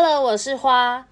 Hello，我是花。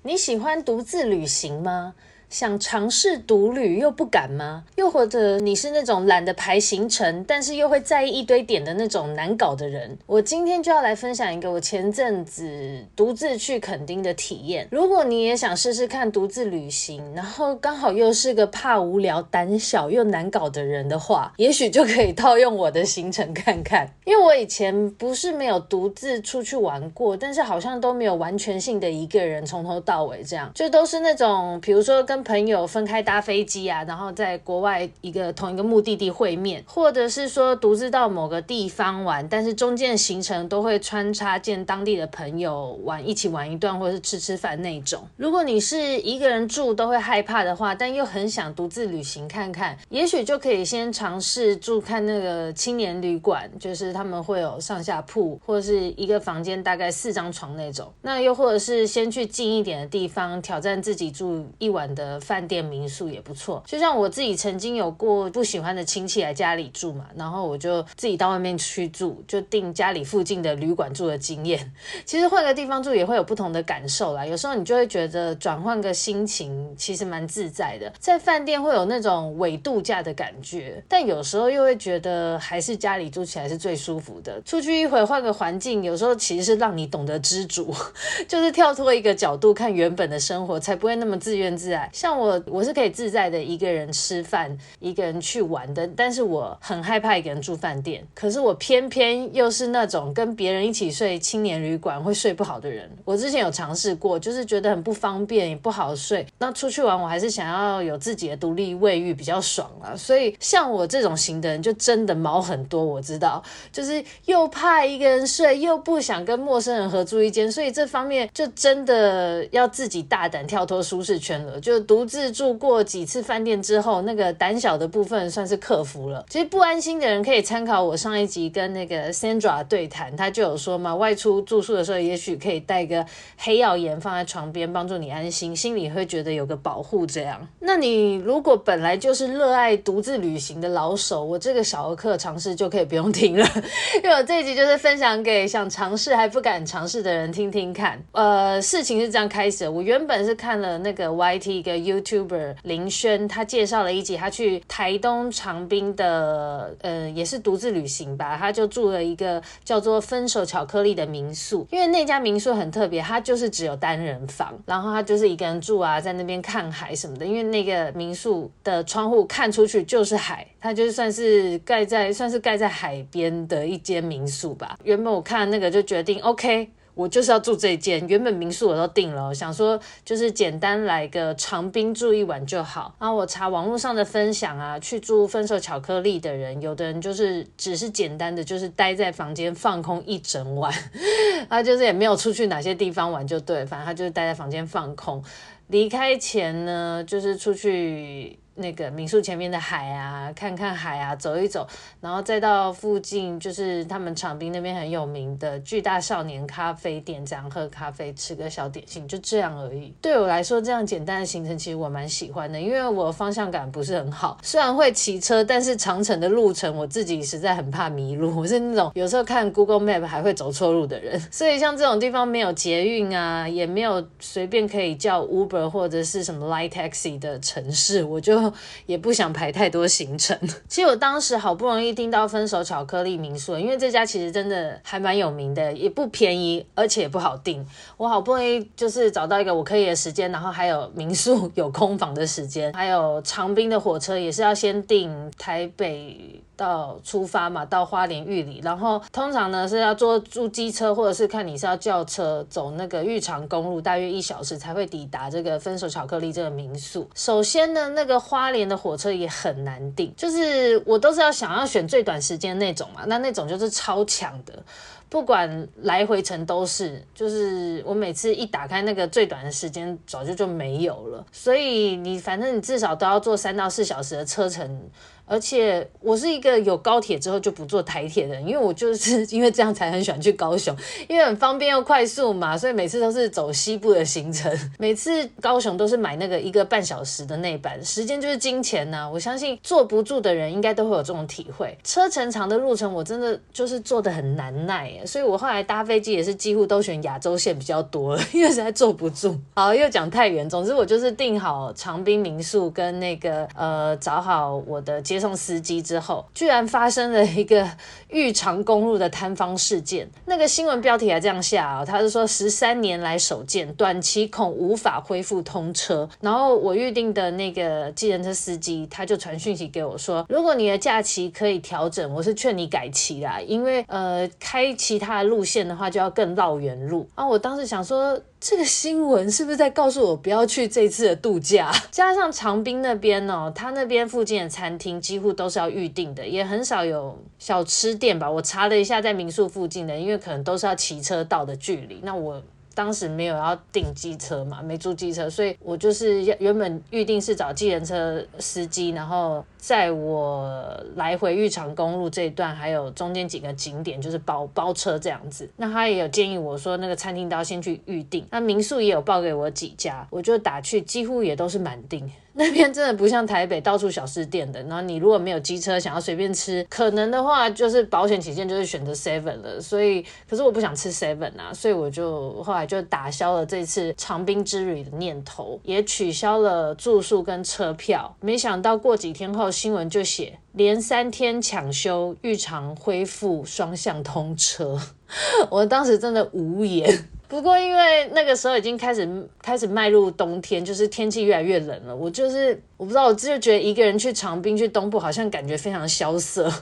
你喜欢独自旅行吗？想尝试独旅又不敢吗？又或者你是那种懒得排行程，但是又会在意一堆点的那种难搞的人？我今天就要来分享一个我前阵子独自去垦丁的体验。如果你也想试试看独自旅行，然后刚好又是个怕无聊、胆小又难搞的人的话，也许就可以套用我的行程看看。因为我以前不是没有独自出去玩过，但是好像都没有完全性的一个人从头到尾这样，就都是那种比如说跟朋友分开搭飞机啊，然后在国外一个同一个目的地会面，或者是说独自到某个地方玩，但是中间行程都会穿插见当地的朋友玩，一起玩一段，或者是吃吃饭那种。如果你是一个人住都会害怕的话，但又很想独自旅行看看，也许就可以先尝试住看那个青年旅馆，就是他们会有上下铺，或者是一个房间大概四张床那种。那又或者是先去近一点的地方，挑战自己住一晚的饭店。民宿也不错，就像我自己曾经有过不喜欢的亲戚来家里住嘛，然后我就自己到外面去住，就订家里附近的旅馆住的经验。其实换个地方住也会有不同的感受啦，有时候你就会觉得转换个心情其实蛮自在的。在饭店会有那种伪度假的感觉，但有时候又会觉得还是家里住起来是最舒服的。出去一回换个环境，有时候其实是让你懂得知足，就是跳脱一个角度看原本的生活，才不会那么自怨自艾。像我。我是可以自在的一个人吃饭，一个人去玩的，但是我很害怕一个人住饭店。可是我偏偏又是那种跟别人一起睡青年旅馆会睡不好的人。我之前有尝试过，就是觉得很不方便，也不好睡。那出去玩，我还是想要有自己的独立卫浴比较爽啊。所以像我这种型的人，就真的毛很多。我知道，就是又怕一个人睡，又不想跟陌生人合住一间，所以这方面就真的要自己大胆跳脱舒适圈了，就独自。住过几次饭店之后，那个胆小的部分算是克服了。其实不安心的人可以参考我上一集跟那个 Sandra 对谈，他就有说嘛，外出住宿的时候，也许可以带个黑曜岩放在床边，帮助你安心，心里会觉得有个保护。这样，那你如果本来就是热爱独自旅行的老手，我这个小儿科尝试就可以不用听了，因为我这一集就是分享给想尝试还不敢尝试的人听听看。呃，事情是这样开始的，我原本是看了那个 YT 一个 YouTuber。林轩他介绍了一集，他去台东长滨的，呃，也是独自旅行吧，他就住了一个叫做“分手巧克力”的民宿。因为那家民宿很特别，它就是只有单人房，然后他就是一个人住啊，在那边看海什么的。因为那个民宿的窗户看出去就是海，它就算是盖在算是盖在海边的一间民宿吧。原本我看那个就决定，OK。我就是要住这间，原本民宿我都订了，想说就是简单来个长滨住一晚就好。然后我查网络上的分享啊，去住分手巧克力的人，有的人就是只是简单的，就是待在房间放空一整晚，他就是也没有出去哪些地方玩，就对，反正他就是待在房间放空。离开前呢，就是出去。那个民宿前面的海啊，看看海啊，走一走，然后再到附近，就是他们长滨那边很有名的巨大少年咖啡店，这样喝咖啡，吃个小点心，就这样而已。对我来说，这样简单的行程其实我蛮喜欢的，因为我方向感不是很好，虽然会骑车，但是长程的路程我自己实在很怕迷路，我是那种有时候看 Google Map 还会走错路的人，所以像这种地方没有捷运啊，也没有随便可以叫 Uber 或者是什么 Light Taxi 的城市，我就。也不想排太多行程。其实我当时好不容易订到分手巧克力民宿，因为这家其实真的还蛮有名的，也不便宜，而且也不好订。我好不容易就是找到一个我可以的时间，然后还有民宿有空房的时间，还有长滨的火车也是要先订台北。到出发嘛，到花莲玉里，然后通常呢是要坐租机车，或者是看你是要叫车走那个玉长公路，大约一小时才会抵达这个分手巧克力这个民宿。首先呢，那个花莲的火车也很难订，就是我都是要想要选最短时间那种嘛，那那种就是超强的，不管来回程都是，就是我每次一打开那个最短的时间，早就就没有了，所以你反正你至少都要坐三到四小时的车程。而且我是一个有高铁之后就不坐台铁的人，因为我就是 因为这样才很喜欢去高雄，因为很方便又快速嘛，所以每次都是走西部的行程。每次高雄都是买那个一个半小时的内版，时间就是金钱呐、我相信坐不住的人应该都会有这种体会。车程长的路程，我真的就是坐的很难耐，所以我后来搭飞机也是几乎都选亚洲线比较多，因为实在坐不住。好，又讲太远，总之我就是订好长滨民宿跟那个呃找好我的接送司机之后，居然发生了一个玉长公路的坍方事件。那个新闻标题还这样下啊、哦，他是说十三年来首见，短期恐无法恢复通车。然后我预定的那个计程车司机他就传讯息给我说，如果你的假期可以调整，我是劝你改期啦，因为呃开其他的路线的话就要更绕远路。啊，我当时想说。这个新闻是不是在告诉我不要去这次的度假？加上长滨那边哦，他那边附近的餐厅几乎都是要预定的，也很少有小吃店吧。我查了一下，在民宿附近的，因为可能都是要骑车到的距离。那我。当时没有要订机车嘛，没租机车，所以我就是原本预定是找计程车司机，然后在我来回玉长公路这一段，还有中间几个景点，就是包包车这样子。那他也有建议我说，那个餐厅都要先去预定。那民宿也有报给我几家，我就打去，几乎也都是满订。那边真的不像台北到处小吃店的，然后你如果没有机车，想要随便吃，可能的话就是保险起见就是选择 Seven 了。所以，可是我不想吃 Seven 啊，所以我就后来就打消了这次长滨之旅的念头，也取消了住宿跟车票。没想到过几天后新闻就写连三天抢修，玉长恢复双向通车，我当时真的无言。不过，因为那个时候已经开始开始迈入冬天，就是天气越来越冷了。我就是我不知道，我就觉得一个人去长滨去东部，好像感觉非常萧瑟。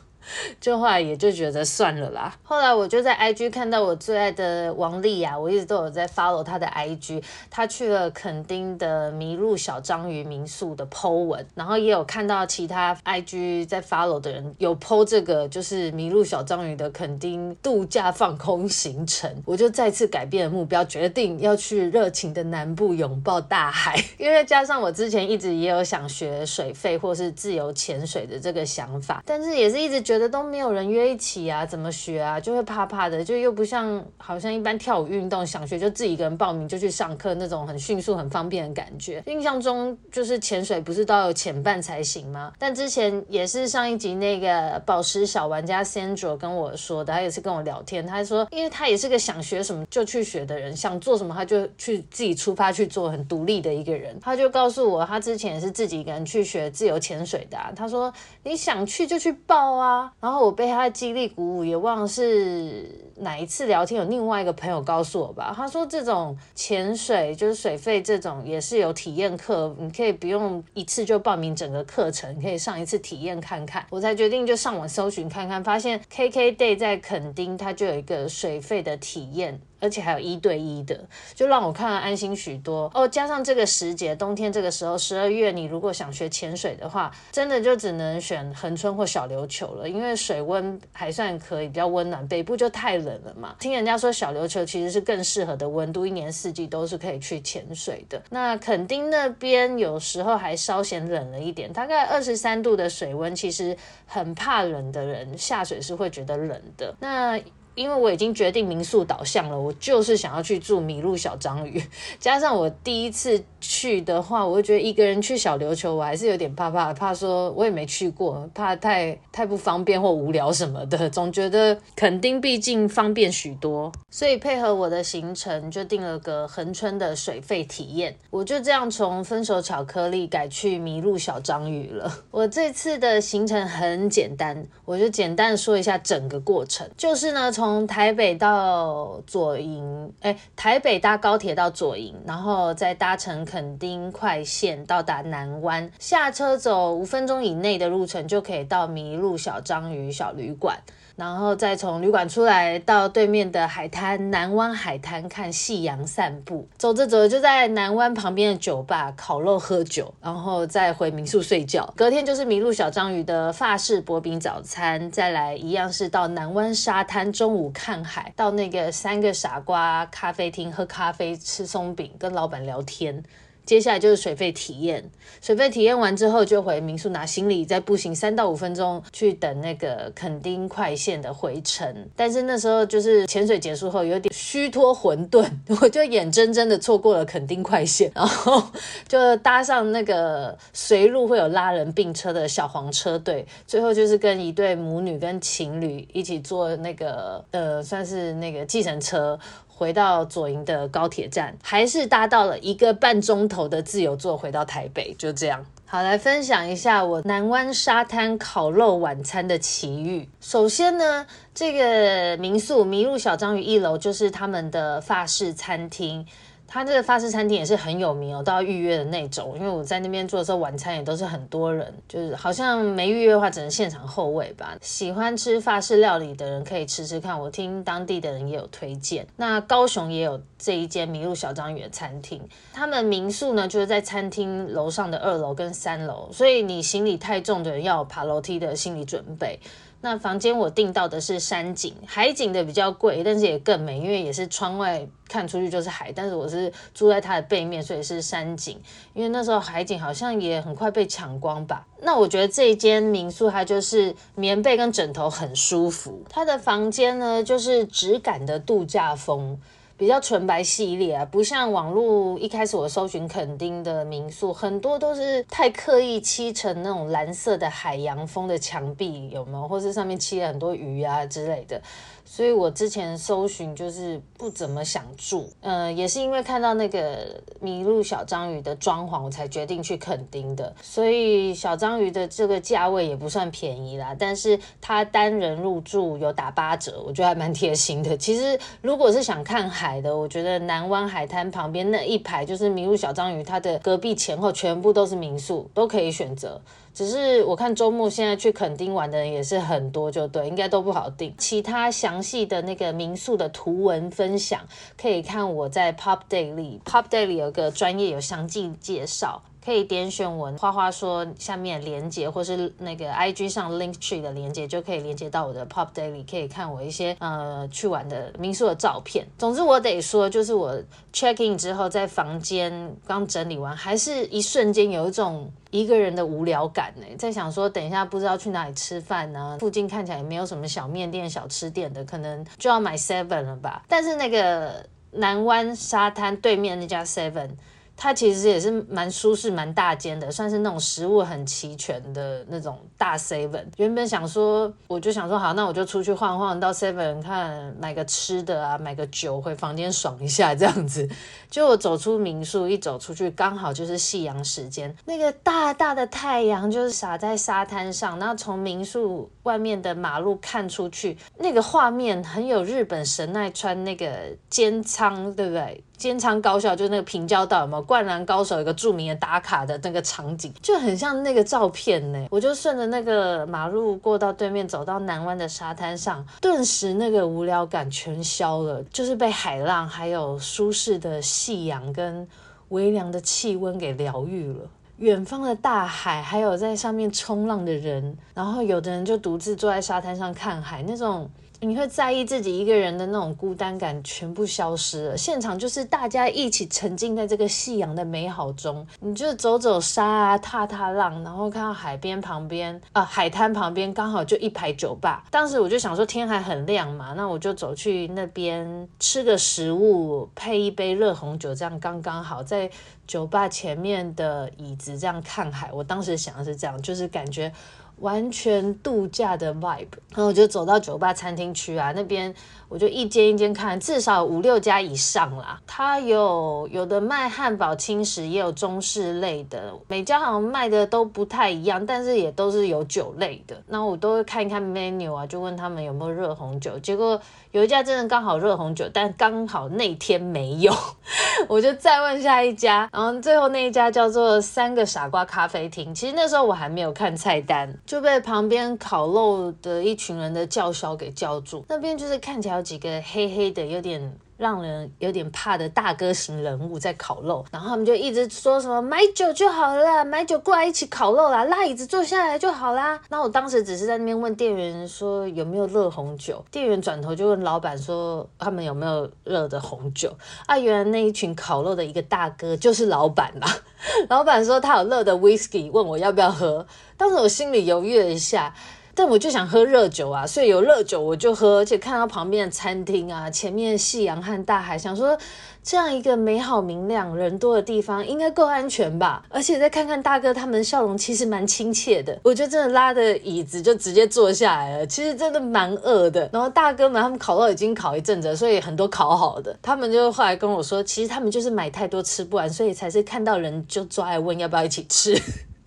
就后来也就觉得算了啦。后来我就在 IG 看到我最爱的王丽雅，我一直都有在 follow 她的 IG。她去了垦丁的麋鹿小章鱼民宿的 po 文，然后也有看到其他 IG 在 follow 的人有 po 这个就是麋鹿小章鱼的垦丁度假放空行程。我就再次改变了目标，决定要去热情的南部拥抱大海。因为加上我之前一直也有想学水肺或是自由潜水的这个想法，但是也是一直觉得。觉得都没有人约一起啊，怎么学啊？就会怕怕的，就又不像好像一般跳舞运动，想学就自己一个人报名就去上课那种很迅速、很方便的感觉。印象中就是潜水不是都要有潜伴才行吗？但之前也是上一集那个宝石小玩家 Sandro 跟我说的，他也是跟我聊天，他说因为他也是个想学什么就去学的人，想做什么他就去自己出发去做，很独立的一个人。他就告诉我，他之前也是自己一个人去学自由潜水的啊。他说你想去就去报啊。然后我被他的激励鼓舞，也忘了是哪一次聊天，有另外一个朋友告诉我吧。他说这种潜水就是水费这种也是有体验课，你可以不用一次就报名整个课程，你可以上一次体验看看。我才决定就上网搜寻看看，发现 KKday 在垦丁，它就有一个水费的体验。而且还有一对一的，就让我看了安心许多哦。加上这个时节，冬天这个时候，十二月，你如果想学潜水的话，真的就只能选恒春或小琉球了，因为水温还算可以，比较温暖。北部就太冷了嘛。听人家说小琉球其实是更适合的温度，一年四季都是可以去潜水的。那垦丁那边有时候还稍显冷了一点，大概二十三度的水温，其实很怕冷的人下水是会觉得冷的。那因为我已经决定民宿导向了，我就是想要去住麋鹿小章鱼。加上我第一次去的话，我就觉得一个人去小琉球，我还是有点怕怕，怕说我也没去过，怕太太不方便或无聊什么的。总觉得垦丁毕竟方便许多，所以配合我的行程就定了个恒春的水费体验。我就这样从分手巧克力改去麋鹿小章鱼了。我这次的行程很简单，我就简单说一下整个过程，就是呢从。从台北到左营，哎，台北搭高铁到左营，然后再搭乘垦丁快线到达南湾，下车走五分钟以内的路程就可以到麋鹿小章鱼小旅馆。然后再从旅馆出来，到对面的海滩南湾海滩看夕阳散步。走着走着就在南湾旁边的酒吧烤肉喝酒，然后再回民宿睡觉。隔天就是麋鹿小章鱼的法式薄饼早餐，再来一样是到南湾沙滩中午看海，到那个三个傻瓜咖啡厅喝咖啡吃松饼跟老板聊天。接下来就是水肺体验，水肺体验完之后就回民宿拿行李，再步行三到五分钟去等那个垦丁快线的回程。但是那时候就是潜水结束后有点虚脱混沌，我就眼睁睁的错过了垦丁快线，然后就搭上那个随路会有拉人并车的小黄车队，最后就是跟一对母女跟情侣一起坐那个呃算是那个计程车。回到左营的高铁站，还是搭到了一个半钟头的自由座回到台北，就这样。好，来分享一下我南湾沙滩烤肉晚餐的奇遇。首先呢，这个民宿麋鹿小章鱼一楼就是他们的法式餐厅。他这个法式餐厅也是很有名哦，都要预约的那种。因为我在那边做的时候，晚餐也都是很多人，就是好像没预约的话，只能现场候位吧。喜欢吃法式料理的人可以吃吃看，我听当地的人也有推荐。那高雄也有这一间迷鹿小章鱼的餐厅，他们民宿呢就是在餐厅楼上的二楼跟三楼，所以你行李太重的人要爬楼梯的心理准备。那房间我订到的是山景，海景的比较贵，但是也更美，因为也是窗外看出去就是海。但是我是住在它的背面，所以是山景。因为那时候海景好像也很快被抢光吧。那我觉得这一间民宿它就是棉被跟枕头很舒服，它的房间呢就是质感的度假风。比较纯白系列啊，不像网络一开始我搜寻垦丁的民宿，很多都是太刻意漆成那种蓝色的海洋风的墙壁，有没有？或是上面漆了很多鱼啊之类的。所以我之前搜寻就是不怎么想住，呃，也是因为看到那个麋鹿小章鱼的装潢，我才决定去垦丁的。所以小章鱼的这个价位也不算便宜啦，但是它单人入住有打八折，我觉得还蛮贴心的。其实如果是想看海的，我觉得南湾海滩旁边那一排就是麋鹿小章鱼，它的隔壁前后全部都是民宿，都可以选择。只是我看周末现在去垦丁玩的人也是很多，就对，应该都不好订。其他详细的那个民宿的图文分享，可以看我在 Pop Daily，Pop Daily 有个专业有详细介绍。可以点选我花花说下面连接，或是那个 IG 上 Linktree 的连接，就可以连接到我的 Pop Daily，可以看我一些呃去玩的民宿的照片。总之我得说，就是我 check in 之后，在房间刚整理完，还是一瞬间有一种一个人的无聊感呢。在想说，等一下不知道去哪里吃饭呢？附近看起来也没有什么小面店、小吃店的，可能就要买 Seven 了吧。但是那个南湾沙滩对面那家 Seven。它其实也是蛮舒适、蛮大间的，算是那种食物很齐全的那种大 seven。原本想说，我就想说，好，那我就出去晃晃，到 seven 看买个吃的啊，买个酒回房间爽一下这样子。就我走出民宿，一走出去，刚好就是夕阳时间，那个大大的太阳就是洒在沙滩上，然后从民宿外面的马路看出去，那个画面很有日本神奈川那个镰仓，对不对？尖仓高校就是那个平交道，有没有？灌篮高手有个著名的打卡的那个场景，就很像那个照片呢。我就顺着那个马路过到对面，走到南湾的沙滩上，顿时那个无聊感全消了，就是被海浪还有舒适的夕阳跟微凉的气温给疗愈了。远方的大海，还有在上面冲浪的人，然后有的人就独自坐在沙滩上看海，那种。你会在意自己一个人的那种孤单感全部消失了，现场就是大家一起沉浸在这个夕阳的美好中，你就走走沙啊，踏踏浪，然后看到海边旁边啊，海滩旁边刚好就一排酒吧。当时我就想说天还很亮嘛，那我就走去那边吃个食物，配一杯热红酒，这样刚刚好，在酒吧前面的椅子这样看海。我当时想的是这样，就是感觉。完全度假的 vibe，然后我就走到酒吧餐厅区啊，那边我就一间一间看，至少五六家以上啦。它有有的卖汉堡轻食，也有中式类的，每家好像卖的都不太一样，但是也都是有酒类的。那我都会看一看 menu 啊，就问他们有没有热红酒。结果有一家真的刚好热红酒，但刚好那天没有，我就再问下一家，然后最后那一家叫做三个傻瓜咖啡厅。其实那时候我还没有看菜单。就被旁边烤肉的一群人的叫嚣给叫住，那边就是看起来有几个黑黑的、有点让人有点怕的大哥型人物在烤肉，然后他们就一直说什么买酒就好了啦，买酒过来一起烤肉啦，拉椅子坐下来就好啦。那我当时只是在那边问店员说有没有热红酒，店员转头就问老板说他们有没有热的红酒啊？原来那一群烤肉的一个大哥就是老板啦。老板说他有热的 whisky，问我要不要喝。当时我心里犹豫了一下。但我就想喝热酒啊，所以有热酒我就喝，而且看到旁边的餐厅啊，前面夕阳和大海，想说这样一个美好明亮、人多的地方应该够安全吧。而且再看看大哥他们笑容，其实蛮亲切的。我就真的拉着椅子就直接坐下来了。其实真的蛮饿的。然后大哥们他们烤肉已经烤一阵子，所以很多烤好的。他们就后来跟我说，其实他们就是买太多吃不完，所以才是看到人就抓来问要不要一起吃。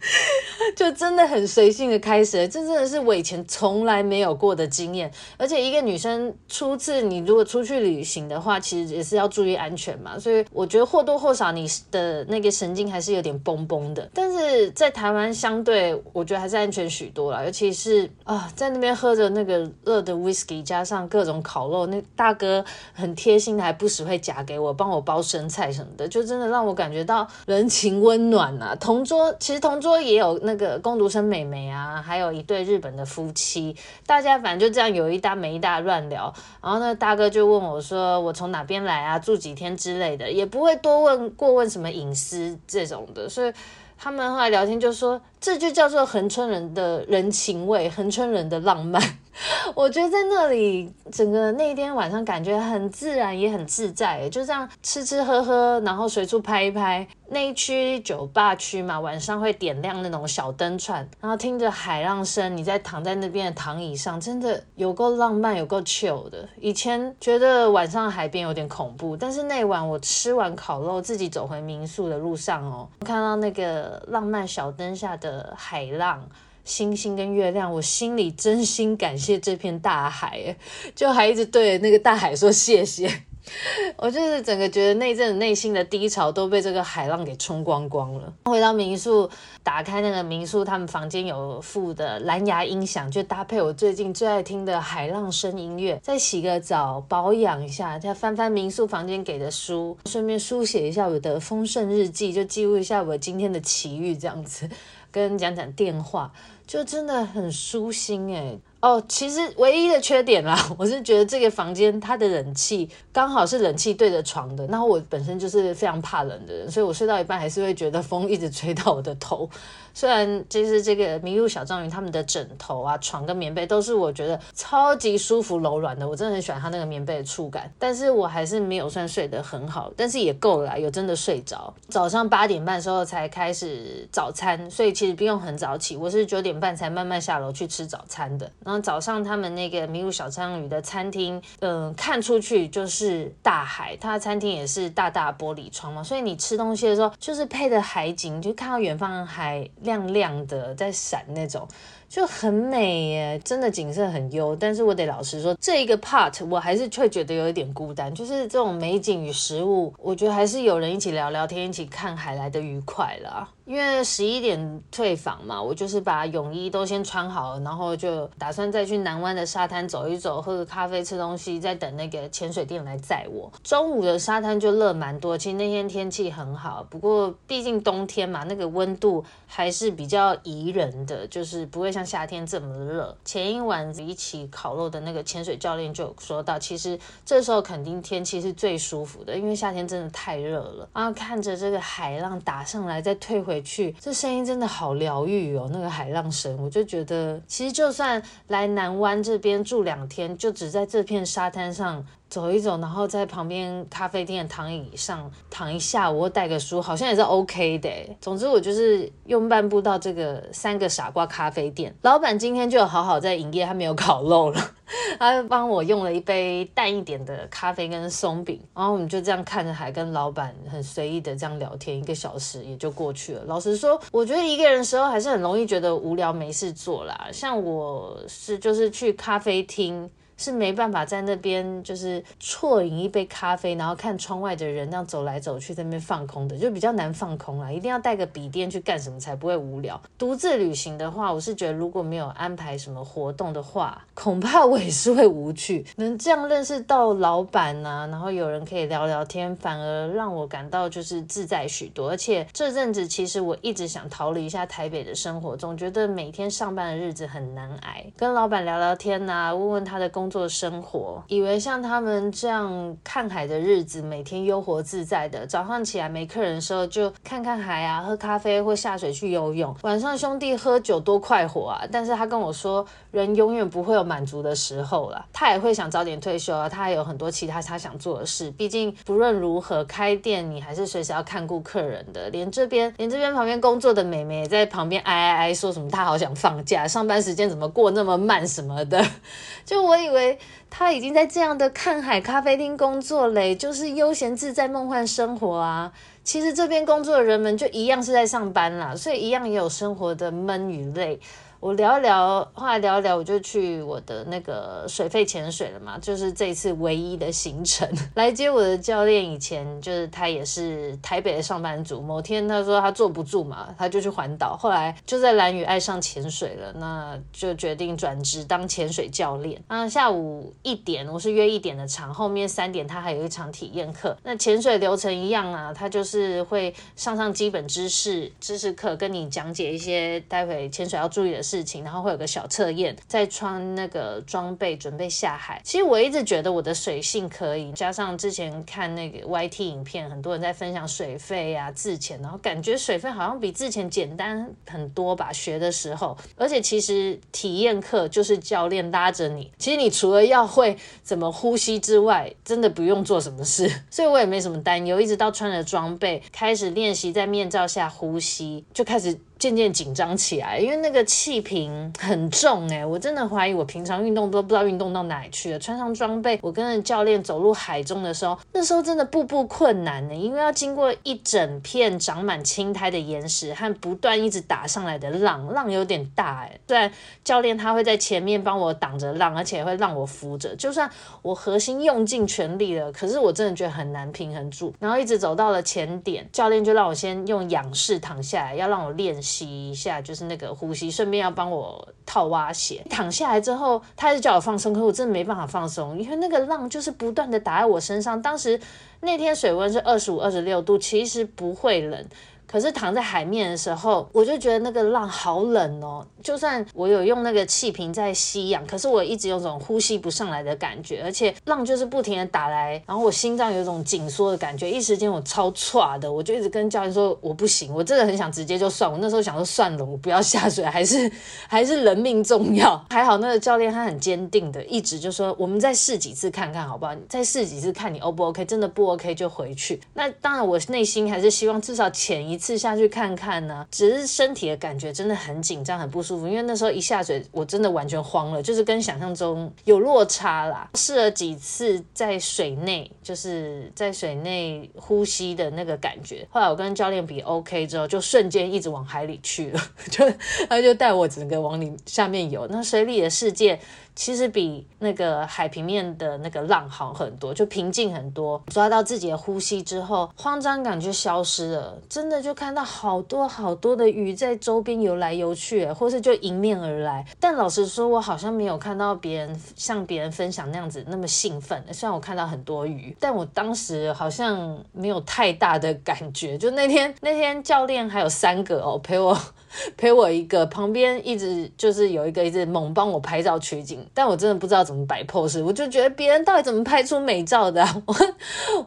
就真的很随性的开始，这真的是我以前从来没有过的经验。而且一个女生初次你如果出去旅行的话，其实也是要注意安全嘛。所以我觉得或多或少你的那个神经还是有点绷绷的。但是在台湾相对我觉得还是安全许多啦，尤其是啊在那边喝着那个热的 whisky，加上各种烤肉，那大哥很贴心的还不时会夹给我，帮我包生菜什么的，就真的让我感觉到人情温暖啊。同桌其实同桌。说也有那个工读生妹妹啊，还有一对日本的夫妻，大家反正就这样有一搭没一搭乱聊。然后那大哥就问我说：“我从哪边来啊？住几天之类的，也不会多问过问什么隐私这种的。”所以他们后来聊天就说：“这就叫做恒春人的人情味，恒春人的浪漫。” 我觉得在那里，整个那一天晚上感觉很自然，也很自在，就这样吃吃喝喝，然后随处拍一拍。那一区酒吧区嘛，晚上会点亮那种小灯串，然后听着海浪声，你在躺在那边的躺椅上，真的有够浪漫，有够 chill 的。以前觉得晚上海边有点恐怖，但是那晚我吃完烤肉，自己走回民宿的路上哦，看到那个浪漫小灯下的海浪。星星跟月亮，我心里真心感谢这片大海，就还一直对那个大海说谢谢。我就是整个觉得那阵内心的低潮都被这个海浪给冲光光了。回到民宿，打开那个民宿，他们房间有附的蓝牙音响，就搭配我最近最爱听的海浪声音乐。再洗个澡，保养一下，再翻翻民宿房间给的书，顺便书写一下我的丰盛日记，就记录一下我今天的奇遇，这样子。跟讲讲电话，就真的很舒心哎。哦，其实唯一的缺点啦，我是觉得这个房间它的冷气刚好是冷气对着床的，然后我本身就是非常怕冷的人，所以我睡到一半还是会觉得风一直吹到我的头。虽然其实这个迷路小章鱼他们的枕头啊、床跟棉被都是我觉得超级舒服柔软的，我真的很喜欢它那个棉被的触感，但是我还是没有算睡得很好，但是也够了，有真的睡着。早上八点半的时候才开始早餐，所以其实不用很早起，我是九点半才慢慢下楼去吃早餐的。早上他们那个迷路小章鱼的餐厅，嗯、看出去就是大海，它的餐厅也是大大玻璃窗嘛，所以你吃东西的时候就是配的海景，就看到远方海亮亮的在闪那种。就很美耶，真的景色很优。但是我得老实说，这一个 part 我还是会觉得有一点孤单。就是这种美景与食物，我觉得还是有人一起聊聊天，一起看海来的愉快啦。因为十一点退房嘛，我就是把泳衣都先穿好了，然后就打算再去南湾的沙滩走一走，喝个咖啡，吃东西，再等那个潜水店来载我。中午的沙滩就热蛮多，其实那天天气很好，不过毕竟冬天嘛，那个温度还是比较宜人的，就是不会像。夏天这么热，前一晚一起烤肉的那个潜水教练就有说到，其实这时候肯定天气是最舒服的，因为夏天真的太热了。然后看着这个海浪打上来再退回回去，这声音真的好疗愈哦，那个海浪声，我就觉得其实就算来南湾这边住两天，就只在这片沙滩上。走一走，然后在旁边咖啡店的躺椅上躺一下，我带个书，好像也是 OK 的。总之，我就是又漫步到这个三个傻瓜咖啡店。老板今天就有好好在营业，他没有烤肉了，他帮我用了一杯淡一点的咖啡跟松饼，然后我们就这样看着海，跟老板很随意的这样聊天，一个小时也就过去了。老实说，我觉得一个人的时候还是很容易觉得无聊没事做啦。像我是就是去咖啡厅。是没办法在那边就是啜饮一杯咖啡，然后看窗外的人那样走来走去，在那边放空的，就比较难放空啦。一定要带个笔电去干什么才不会无聊。独自旅行的话，我是觉得如果没有安排什么活动的话，恐怕我也是会无趣。能这样认识到老板呐、啊，然后有人可以聊聊天，反而让我感到就是自在许多。而且这阵子其实我一直想逃离一下台北的生活，总觉得每天上班的日子很难挨。跟老板聊聊天呐、问问他的工作生活，以为像他们这样看海的日子，每天悠活自在的，早上起来没客人的时候就看看海啊，喝咖啡或下水去游泳。晚上兄弟喝酒多快活啊！但是他跟我说，人永远不会有满足的时候了，他也会想早点退休啊，他还有很多其他他想做的事。毕竟不论如何开店，你还是随时要看顾客人的。连这边连这边旁边工作的美眉也在旁边哎哎哎，说什么他好想放假，上班时间怎么过那么慢什么的。就我以为他已经在这样的看海咖啡厅工作嘞，就是悠闲自在梦幻生活啊。其实这边工作的人们就一样是在上班啦，所以一样也有生活的闷与累。我聊一聊，后来聊一聊，我就去我的那个水肺潜水了嘛，就是这一次唯一的行程。来接我的教练以前就是他也是台北的上班族，某天他说他坐不住嘛，他就去环岛。后来就在蓝屿爱上潜水了，那就决定转职当潜水教练。那下午一点，我是约一点的场，后面三点他还有一场体验课。那潜水流程一样啊，他就是会上上基本知识知识课，跟你讲解一些待会潜水要注意的事。事情，然后会有个小测验，再穿那个装备准备下海。其实我一直觉得我的水性可以，加上之前看那个 YT 影片，很多人在分享水肺啊、自潜，然后感觉水肺好像比自潜简单很多吧。学的时候，而且其实体验课就是教练拉着你，其实你除了要会怎么呼吸之外，真的不用做什么事，所以我也没什么担忧。一直到穿着装备开始练习在面罩下呼吸，就开始。渐渐紧张起来，因为那个气瓶很重哎，我真的怀疑我平常运动都不知道运动到哪里去了。穿上装备，我跟着教练走入海中的时候，那时候真的步步困难呢，因为要经过一整片长满青苔的岩石和不断一直打上来的浪，浪有点大哎。虽然教练他会在前面帮我挡着浪，而且会让我扶着，就算我核心用尽全力了，可是我真的觉得很难平衡住。然后一直走到了前点，教练就让我先用仰式躺下来，要让我练习。吸一下，就是那个呼吸，顺便要帮我套蛙鞋。躺下来之后，他还是叫我放松，可我真的没办法放松，因为那个浪就是不断的打在我身上。当时那天水温是二十五、二十六度，其实不会冷。可是躺在海面的时候，我就觉得那个浪好冷哦。就算我有用那个气瓶在吸氧，可是我一直有种呼吸不上来的感觉，而且浪就是不停的打来，然后我心脏有种紧缩的感觉，一时间我超剉的，我就一直跟教练说我不行，我真的很想直接就算。我那时候想说算了，我不要下水，还是 还是人命重要。还好那个教练他很坚定的，一直就说我们再试几次看看好不好？再试几次看你 O 不 OK？真的不 OK 就回去。那当然我内心还是希望至少潜一。次下去看看呢，只是身体的感觉真的很紧张，很不舒服。因为那时候一下水，我真的完全慌了，就是跟想象中有落差啦。试了几次在水内，就是在水内呼吸的那个感觉。后来我跟教练比 OK 之后，就瞬间一直往海里去了，就他就带我整个往里下面游。那水里的世界。其实比那个海平面的那个浪好很多，就平静很多。抓到自己的呼吸之后，慌张感就消失了。真的就看到好多好多的鱼在周边游来游去，或是就迎面而来。但老实说，我好像没有看到别人像别人分享那样子那么兴奋。虽然我看到很多鱼，但我当时好像没有太大的感觉。就那天 那天教练还有三个哦陪我。陪我一个，旁边一直就是有一个一直猛帮我拍照取景，但我真的不知道怎么摆 pose，我就觉得别人到底怎么拍出美照的？我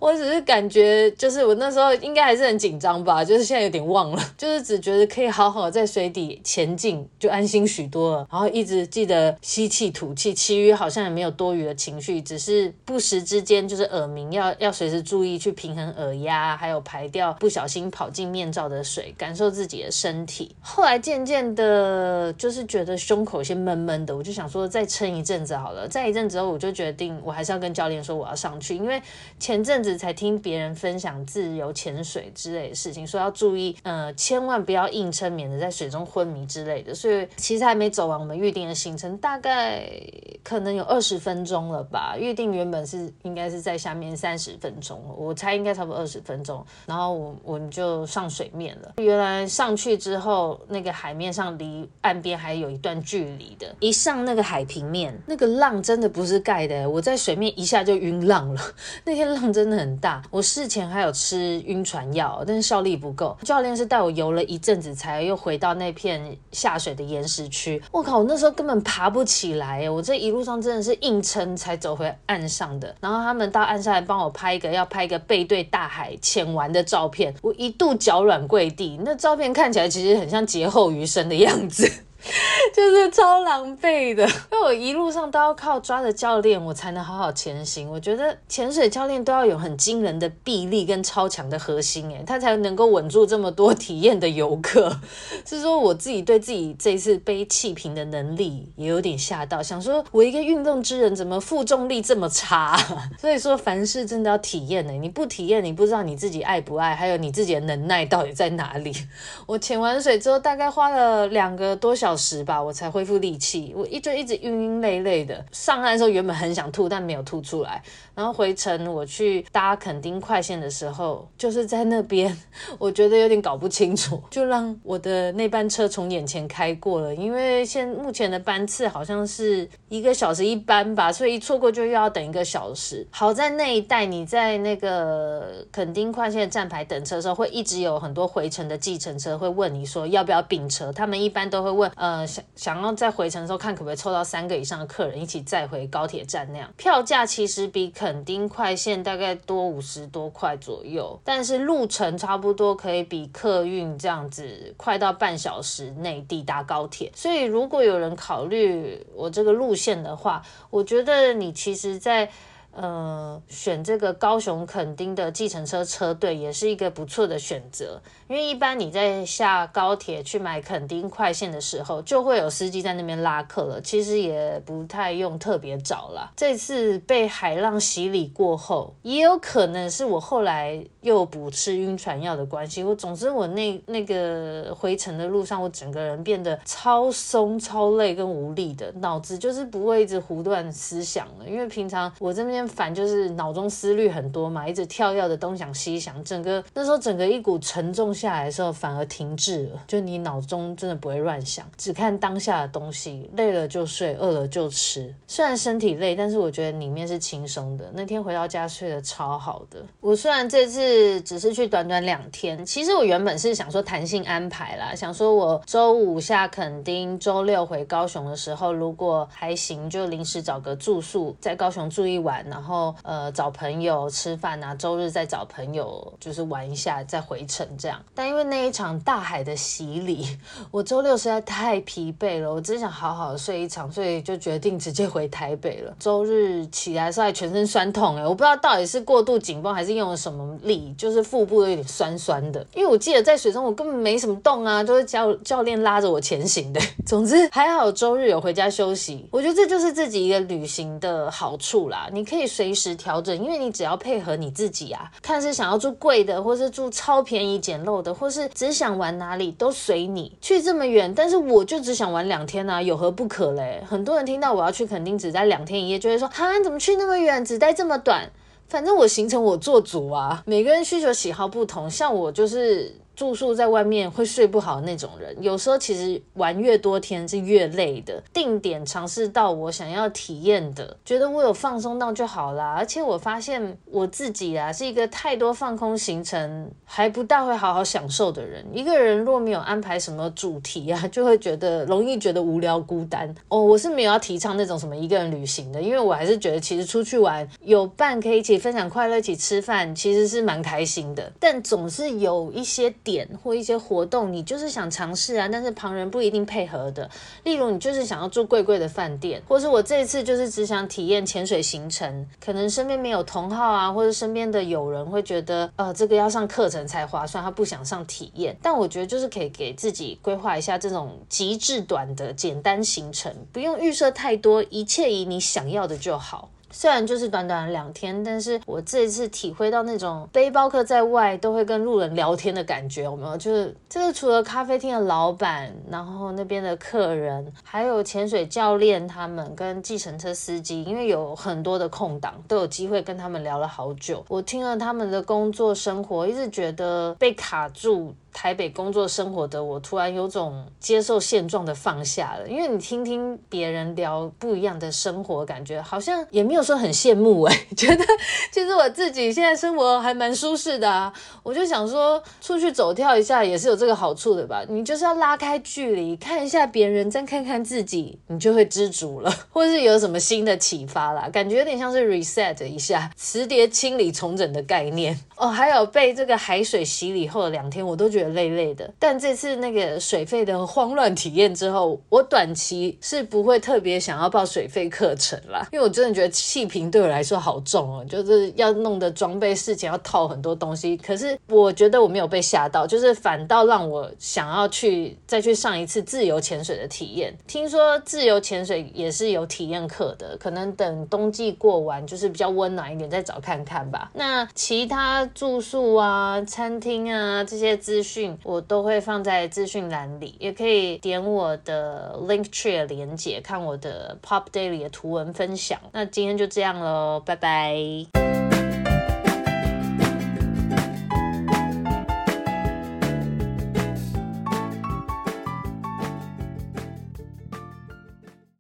我只是感觉就是我那时候应该还是很紧张吧，就是现在有点忘了，就是只觉得可以好好在水底前进，就安心许多了。然后一直记得吸气吐气，其余好像也没有多余的情绪，只是不时之间就是耳鸣，要要随时注意去平衡耳压，还有排掉不小心跑进面罩的水，感受自己的身体。后来渐渐的，就是觉得胸口先闷闷的，我就想说再撑一阵子好了。再一阵子之后，我就决定我还是要跟教练说我要上去，因为前阵子才听别人分享自由潜水之类的事情，说要注意，呃，千万不要硬撑，免得在水中昏迷之类的。所以其实还没走完我们预定的行程，大概可能有二十分钟了吧。预定原本是应该是在下面三十分钟，我猜应该差不多二十分钟，然后我我们就上水面了。原来上去之后，那个海面上离岸边还有一段距离的。一上那个海平面，那个浪真的不是盖的，我在水面一下就晕浪了。那天浪真的很大，我事前还有吃晕船药，但是效力不够。教练是带我游了一阵子，才又回到那片下水的岩石区。我靠，我那时候根本爬不起来，我这一路上真的是硬撑才走回岸上的。然后他们到岸上来帮我拍一个，要拍一个背对大海潜完的照片。我一度脚软跪地，那照片看起来其实很像劫后余生的样子。就是超狼狈的，因为我一路上都要靠抓着教练，我才能好好前行。我觉得潜水教练都要有很惊人的臂力跟超强的核心，诶，他才能够稳住这么多体验的游客。是说我自己对自己这次背气瓶的能力也有点吓到，想说我一个运动之人怎么负重力这么差？所以说凡事真的要体验呢，你不体验你不知道你自己爱不爱，还有你自己的能耐到底在哪里。我潜完水之后大概花了两个多小时吧，我才恢复力气。我一直一直晕晕累累的。上岸的时候原本很想吐，但没有吐出来。然后回程我去搭垦丁快线的时候，就是在那边，我觉得有点搞不清楚，就让我的那班车从眼前开过了。因为现目前的班次好像是一个小时一班吧，所以一错过就又要等一个小时。好在那一带，你在那个垦丁快线站牌等车的时候，会一直有很多回程的计程车会问你说要不要并车，他们一般都会问，呃想想要在回程的时候看可不可以凑到三个以上的客人一起再回高铁站那样。票价其实比垦丁快线大概多五十多块左右，但是路程差不多可以比客运这样子快到半小时内抵达高铁。所以如果有人考虑我这个路线的话，我觉得你其实在。呃，选这个高雄垦丁的计程车车队也是一个不错的选择，因为一般你在下高铁去买垦丁快线的时候，就会有司机在那边拉客了，其实也不太用特别找啦。这次被海浪洗礼过后，也有可能是我后来又补吃晕船药的关系。我总之我那那个回程的路上，我整个人变得超松、超累跟无力的，脑子就是不会一直胡乱思想了，因为平常我这边。烦就是脑中思虑很多嘛，一直跳跃的东想西想，整个那时候整个一股沉重下来的时候，反而停滞了。就你脑中真的不会乱想，只看当下的东西，累了就睡，饿了就吃。虽然身体累，但是我觉得里面是轻松的。那天回到家睡得超好的。我虽然这次是只是去短短两天，其实我原本是想说弹性安排啦，想说我周五下垦丁，周六回高雄的时候，如果还行，就临时找个住宿，在高雄住一晚。然后呃找朋友吃饭啊，周日再找朋友就是玩一下，再回程这样。但因为那一场大海的洗礼，我周六实在太疲惫了，我只想好好睡一场，所以就决定直接回台北了。周日起来的时候还全身酸痛，哎，我不知道到底是过度紧绷还是用了什么力，就是腹部都有点酸酸的。因为我记得在水中我根本没什么动啊，都是教教练拉着我前行的。总之还好周日有回家休息，我觉得这就是自己一个旅行的好处啦，你可以。随时调整，因为你只要配合你自己啊，看是想要住贵的，或是住超便宜简陋的，或是只想玩哪里都随你。去这么远，但是我就只想玩两天啊，有何不可嘞？很多人听到我要去，垦丁只待两天一夜，就会说：哈，怎么去那么远，只待这么短？反正我行程我做主啊。每个人需求喜好不同，像我就是。住宿在外面会睡不好那种人，有时候其实玩越多天是越累的。定点尝试到我想要体验的，觉得我有放松到就好啦。而且我发现我自己啊是一个太多放空行程还不大会好好享受的人。一个人若没有安排什么主题啊，就会觉得容易觉得无聊孤单。哦，我是没有要提倡那种什么一个人旅行的，因为我还是觉得其实出去玩有伴可以一起分享快乐，一起吃饭其实是蛮开心的。但总是有一些。点或一些活动，你就是想尝试啊，但是旁人不一定配合的。例如，你就是想要住贵贵的饭店，或是我这一次就是只想体验潜水行程，可能身边没有同好啊，或者身边的友人会觉得，呃，这个要上课程才划算，他不想上体验。但我觉得就是可以给自己规划一下这种极致短的简单行程，不用预设太多，一切以你想要的就好。虽然就是短短两天，但是我这一次体会到那种背包客在外都会跟路人聊天的感觉，有没有？就是这个除了咖啡厅的老板，然后那边的客人，还有潜水教练他们跟计程车司机，因为有很多的空档，都有机会跟他们聊了好久。我听了他们的工作生活，一直觉得被卡住。台北工作生活的我，突然有种接受现状的放下了。因为你听听别人聊不一样的生活，感觉好像也没有说很羡慕哎、觉得其实我自己现在生活还蛮舒适的啊。我就想说，出去走跳一下也是有这个好处的吧。你就是要拉开距离，看一下别人，再看看自己，你就会知足了，或是有什么新的启发啦。感觉有点像是 reset 一下，磁碟清理重整的概念哦。还有被这个海水洗礼后的两天，我都觉得。累累的，但这次那个水费的慌乱体验之后，我短期是不会特别想要报水费课程啦，因为我真的觉得气瓶对我来说好重哦，就是要弄的装备事情要套很多东西。可是我觉得我没有被吓到，就是反倒让我想要去再去上一次自由潜水的体验。听说自由潜水也是有体验课的，可能等冬季过完，就是比较温暖一点再找看看吧。那其他住宿啊、餐厅啊这些资讯。我都会放在资讯栏里，也可以点我的 Linktree 连接，看我的 Pop Daily 的图文分享。那今天就这样喽，拜拜。